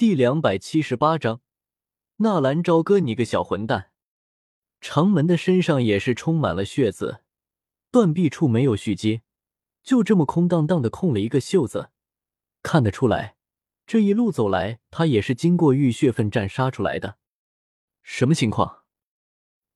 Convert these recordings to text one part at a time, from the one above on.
第两百七十八章，纳兰朝歌，你个小混蛋！长门的身上也是充满了血渍，断臂处没有续接，就这么空荡荡的空了一个袖子。看得出来，这一路走来，他也是经过浴血奋战杀出来的。什么情况？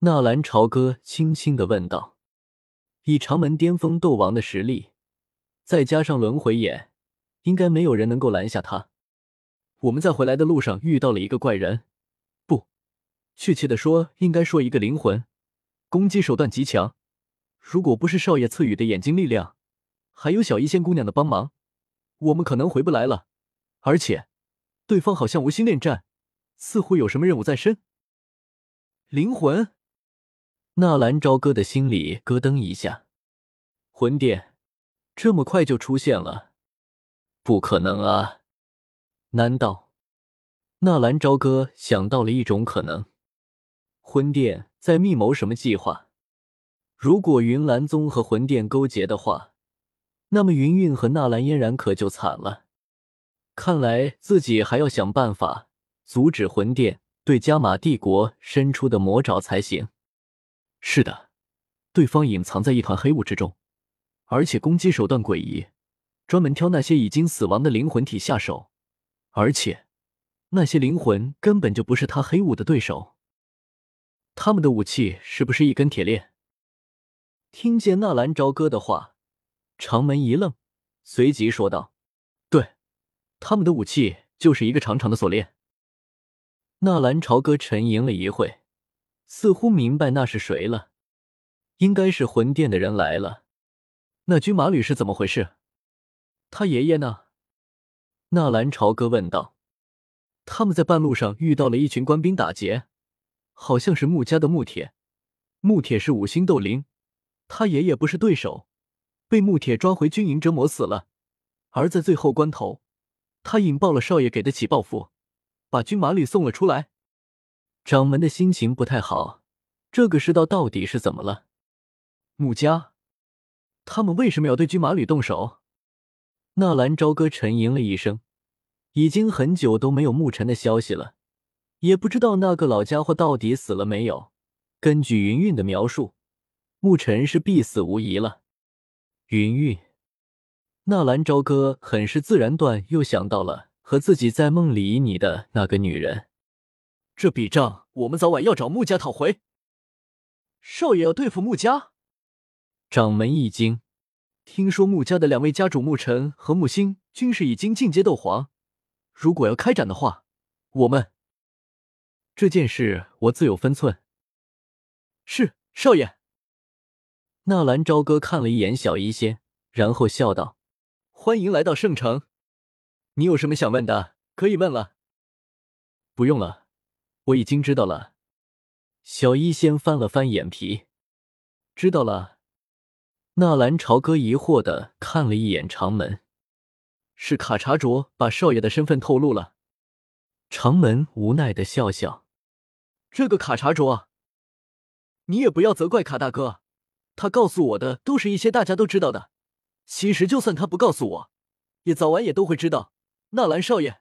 纳兰朝歌轻轻的问道。以长门巅峰斗王的实力，再加上轮回眼，应该没有人能够拦下他。我们在回来的路上遇到了一个怪人，不，确切的说，应该说一个灵魂，攻击手段极强。如果不是少爷赐予的眼睛力量，还有小医仙姑娘的帮忙，我们可能回不来了。而且，对方好像无心恋战，似乎有什么任务在身。灵魂，纳兰朝歌的心里咯噔一下，魂殿这么快就出现了？不可能啊！难道纳兰朝歌想到了一种可能？魂殿在密谋什么计划？如果云岚宗和魂殿勾结的话，那么云韵和纳兰嫣然可就惨了。看来自己还要想办法阻止魂殿对加玛帝国伸出的魔爪才行。是的，对方隐藏在一团黑雾之中，而且攻击手段诡异，专门挑那些已经死亡的灵魂体下手。而且，那些灵魂根本就不是他黑雾的对手。他们的武器是不是一根铁链？听见纳兰朝歌的话，长门一愣，随即说道：“对，他们的武器就是一个长长的锁链。”纳兰朝歌沉吟了一会，似乎明白那是谁了，应该是魂殿的人来了。那军马旅是怎么回事？他爷爷呢？纳兰朝歌问道：“他们在半路上遇到了一群官兵打劫，好像是穆家的穆铁。穆铁是五星斗灵，他爷爷不是对手，被穆铁抓回军营折磨死了。而在最后关头，他引爆了少爷给的起爆符，把军马旅送了出来。”掌门的心情不太好，这个世道到底是怎么了？穆家，他们为什么要对军马旅动手？纳兰朝歌沉吟了一声，已经很久都没有沐尘的消息了，也不知道那个老家伙到底死了没有。根据云韵的描述，沐尘是必死无疑了。云韵，纳兰朝歌很是自然断又想到了和自己在梦里你的那个女人，这笔账我们早晚要找穆家讨回。少爷要对付穆家，掌门一惊。听说穆家的两位家主穆尘和穆星均是已经进阶斗皇，如果要开展的话，我们这件事我自有分寸。是少爷。纳兰朝歌看了一眼小医仙，然后笑道：“欢迎来到圣城，你有什么想问的，可以问了。”不用了，我已经知道了。小医仙翻了翻眼皮，知道了。纳兰朝歌疑惑的看了一眼长门，是卡查卓把少爷的身份透露了。长门无奈的笑笑：“这个卡查卓，你也不要责怪卡大哥，他告诉我的都是一些大家都知道的。其实就算他不告诉我，也早晚也都会知道。纳兰少爷，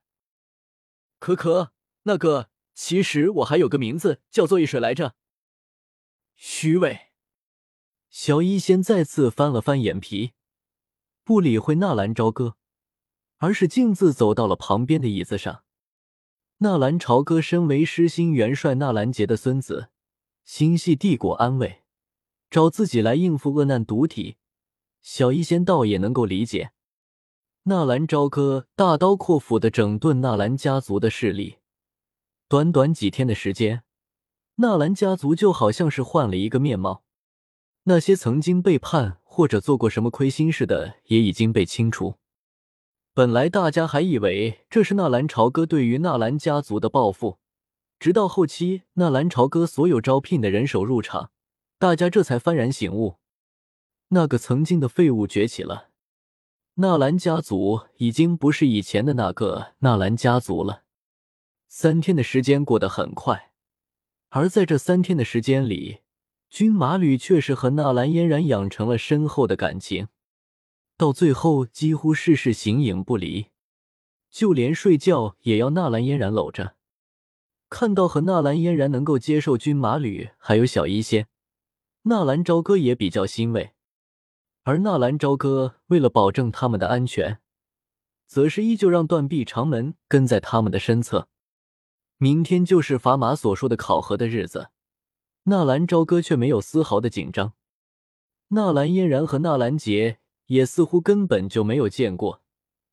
可可，那个，其实我还有个名字叫做易水来着。虚伪。”小医仙再次翻了翻眼皮，不理会纳兰朝歌，而是径自走到了旁边的椅子上。纳兰朝歌身为失心元帅纳兰杰的孙子，心系帝国安危，找自己来应付恶难毒体，小医仙倒也能够理解。纳兰朝歌大刀阔斧的整顿纳兰家族的势力，短短几天的时间，纳兰家族就好像是换了一个面貌。那些曾经背叛或者做过什么亏心事的，也已经被清除。本来大家还以为这是纳兰朝歌对于纳兰家族的报复，直到后期纳兰朝歌所有招聘的人手入场，大家这才幡然醒悟，那个曾经的废物崛起了。纳兰家族已经不是以前的那个纳兰家族了。三天的时间过得很快，而在这三天的时间里。军马吕却是和纳兰嫣然养成了深厚的感情，到最后几乎事事形影不离。就连睡觉也要纳兰嫣然搂着。看到和纳兰嫣然能够接受军马吕还有小医仙，纳兰朝歌也比较欣慰。而纳兰朝歌为了保证他们的安全，则是依旧让断臂长门跟在他们的身侧。明天就是法马所说的考核的日子，纳兰朝歌却没有丝毫的紧张。纳兰嫣然和纳兰杰也似乎根本就没有见过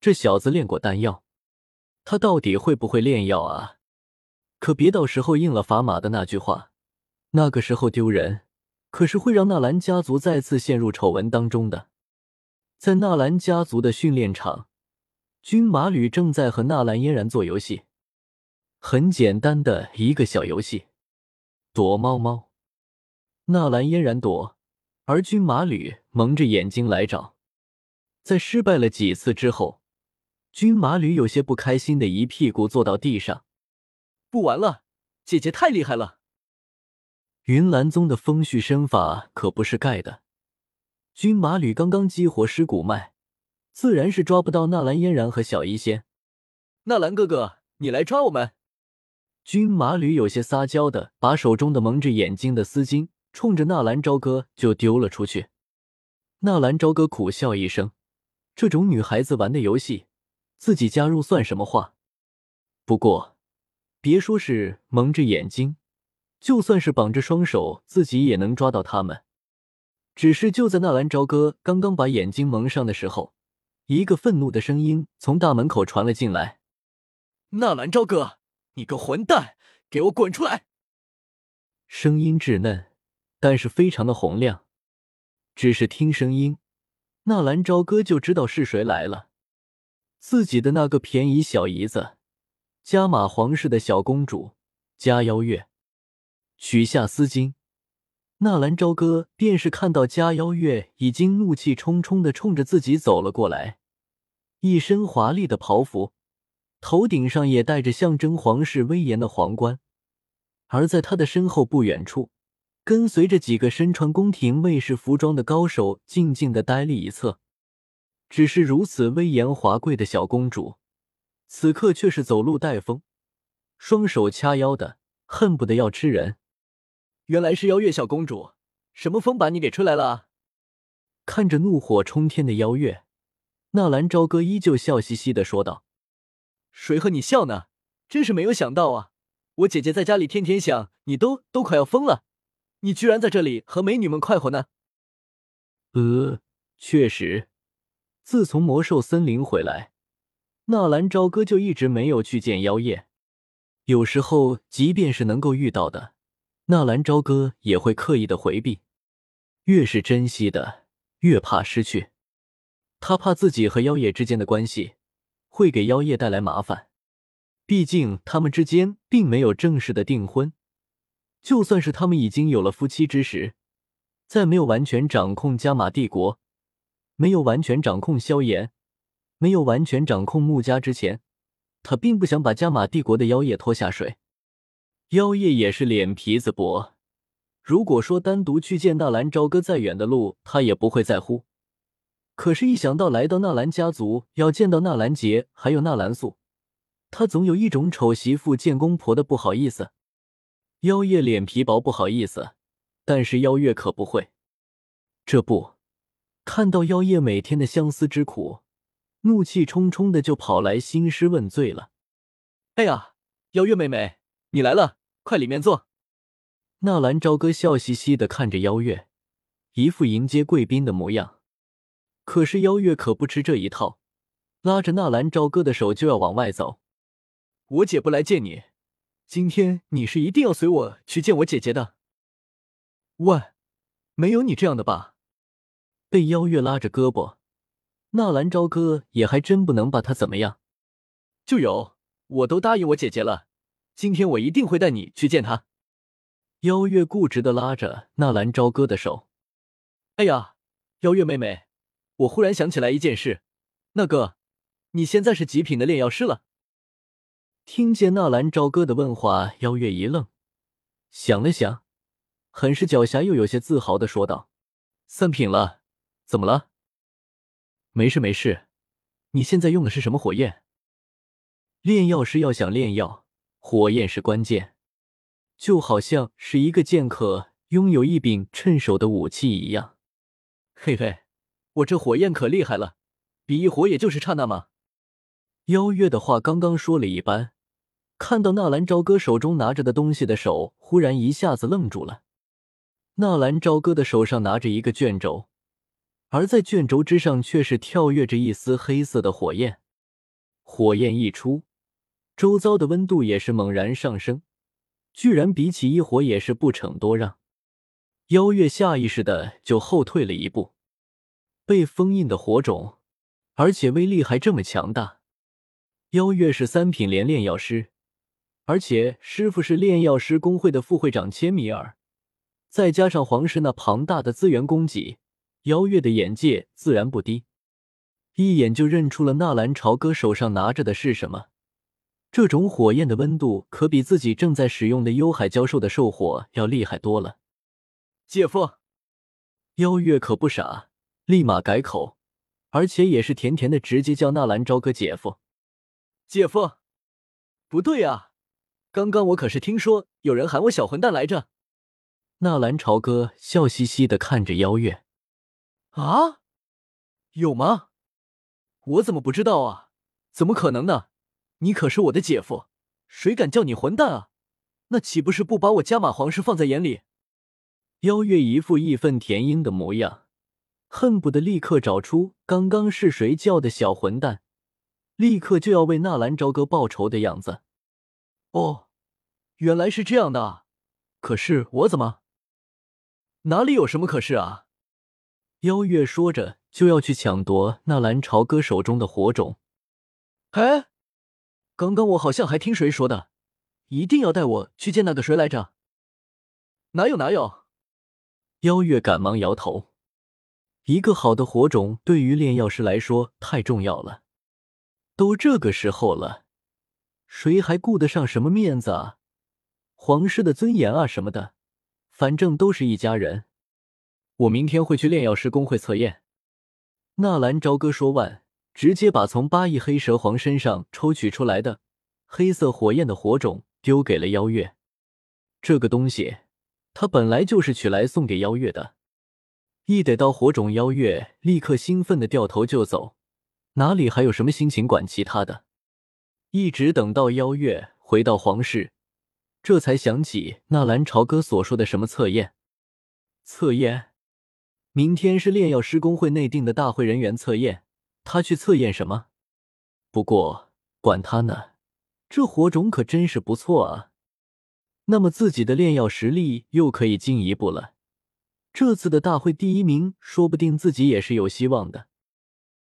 这小子练过丹药，他到底会不会炼药啊？可别到时候应了法码的那句话，那个时候丢人，可是会让纳兰家族再次陷入丑闻当中的。在纳兰家族的训练场，军马吕正在和纳兰嫣然做游戏，很简单的一个小游戏，躲猫猫。纳兰嫣然躲，而军马吕蒙着眼睛来找。在失败了几次之后，军马吕有些不开心的一屁股坐到地上。不玩了，姐姐太厉害了。云岚宗的风絮身法可不是盖的，军马吕刚刚激活尸骨脉，自然是抓不到纳兰嫣然和小医仙。纳兰哥哥，你来抓我们！军马吕有些撒娇的把手中的蒙着眼睛的丝巾冲着纳兰朝歌就丢了出去。纳兰朝歌苦笑一声，这种女孩子玩的游戏，自己加入算什么话？不过。别说是蒙着眼睛，就算是绑着双手，自己也能抓到他们。只是就在纳兰朝歌刚刚把眼睛蒙上的时候，一个愤怒的声音从大门口传了进来：“纳兰朝歌，你个混蛋，给我滚出来！”声音稚嫩，但是非常的洪亮。只是听声音，纳兰朝歌就知道是谁来了，自己的那个便宜小姨子。加玛皇室的小公主加邀月取下丝巾，纳兰朝歌便是看到加邀月已经怒气冲冲的冲着自己走了过来，一身华丽的袍服，头顶上也戴着象征皇室威严的皇冠，而在他的身后不远处，跟随着几个身穿宫廷卫士服装的高手，静静的呆立一侧。只是如此威严华贵的小公主。此刻却是走路带风，双手掐腰的，恨不得要吃人。原来是邀月小公主，什么风把你给吹来了啊？看着怒火冲天的邀月，纳兰朝歌依旧笑嘻嘻的说道：“谁和你笑呢？真是没有想到啊！我姐姐在家里天天想你，都都快要疯了，你居然在这里和美女们快活呢。”呃，确实，自从魔兽森林回来。纳兰朝歌就一直没有去见妖夜，有时候即便是能够遇到的，纳兰朝歌也会刻意的回避。越是珍惜的，越怕失去。他怕自己和妖夜之间的关系会给妖夜带来麻烦，毕竟他们之间并没有正式的订婚。就算是他们已经有了夫妻之实，在没有完全掌控加玛帝国，没有完全掌控萧炎。没有完全掌控穆家之前，他并不想把加玛帝国的妖夜拖下水。妖夜也是脸皮子薄，如果说单独去见纳兰朝歌再远的路，他也不会在乎。可是，一想到来到纳兰家族要见到纳兰杰还有纳兰素，他总有一种丑媳妇见公婆的不好意思。妖夜脸皮薄，不好意思，但是妖月可不会。这不，看到妖夜每天的相思之苦。怒气冲冲的就跑来兴师问罪了。哎呀，妖月妹妹，你来了，快里面坐。纳兰朝歌笑嘻嘻的看着妖月，一副迎接贵宾的模样。可是妖月可不吃这一套，拉着纳兰朝歌的手就要往外走。我姐不来见你，今天你是一定要随我去见我姐姐的。喂，没有你这样的吧？被邀月拉着胳膊。纳兰朝歌也还真不能把他怎么样，就有，我都答应我姐姐了，今天我一定会带你去见她。邀月固执的拉着纳兰朝歌的手。哎呀，邀月妹妹，我忽然想起来一件事，那个，你现在是极品的炼药师了。听见纳兰朝歌的问话，邀月一愣，想了想，很是狡黠又有些自豪的说道：“三品了，怎么了？”没事没事，你现在用的是什么火焰？炼药师要想炼药，火焰是关键，就好像是一个剑客拥有一柄趁手的武器一样。嘿嘿，我这火焰可厉害了，比一火也就是刹那嘛。邀月的话刚刚说了一半，看到纳兰朝歌手中拿着的东西的手，忽然一下子愣住了。纳兰朝歌的手上拿着一个卷轴，而在卷轴之上却是跳跃着一丝黑色的火焰。火焰一出，周遭的温度也是猛然上升，居然比起一火也是不逞多让。邀月下意识的就后退了一步，被封印的火种，而且威力还这么强大。邀月是三品连炼药师，而且师傅是炼药师工会的副会长千米尔，再加上皇室那庞大的资源供给，邀月的眼界自然不低，一眼就认出了纳兰朝歌手上拿着的是什么。这种火焰的温度可比自己正在使用的幽海教授的兽火要厉害多了。姐夫，邀月可不傻，立马改口，而且也是甜甜的直接叫纳兰朝歌姐夫。姐夫，不对啊！刚刚我可是听说有人喊我小混蛋来着。纳兰朝歌笑嘻嘻的看着邀月，啊，有吗？我怎么不知道啊？怎么可能呢？你可是我的姐夫，谁敢叫你混蛋啊？那岂不是不把我加马皇室放在眼里？邀月一副义愤填膺的模样，恨不得立刻找出刚刚是谁叫的小混蛋。立刻就要为纳兰朝歌报仇的样子。哦，原来是这样的啊。可是我怎么？哪里有什么可是啊？邀月说着就要去抢夺纳兰朝歌手中的火种。哎，刚刚我好像还听谁说的，一定要带我去见那个谁来着？哪有哪有？邀月赶忙摇头。一个好的火种对于炼药师来说太重要了。都这个时候了，谁还顾得上什么面子啊？皇室的尊严啊什么的，反正都是一家人。我明天会去炼药师工会测验。纳兰朝歌说完，直接把从八翼黑蛇皇身上抽取出来的黑色火焰的火种丢给了邀月。这个东西，他本来就是取来送给邀月的。一得到火种，邀月立刻兴奋的掉头就走。哪里还有什么心情管其他的？一直等到邀月回到皇室，这才想起纳兰朝歌所说的什么测验。测验？明天是炼药师工会内定的大会人员测验，他去测验什么？不过管他呢，这火种可真是不错啊！那么自己的炼药实力又可以进一步了。这次的大会第一名，说不定自己也是有希望的。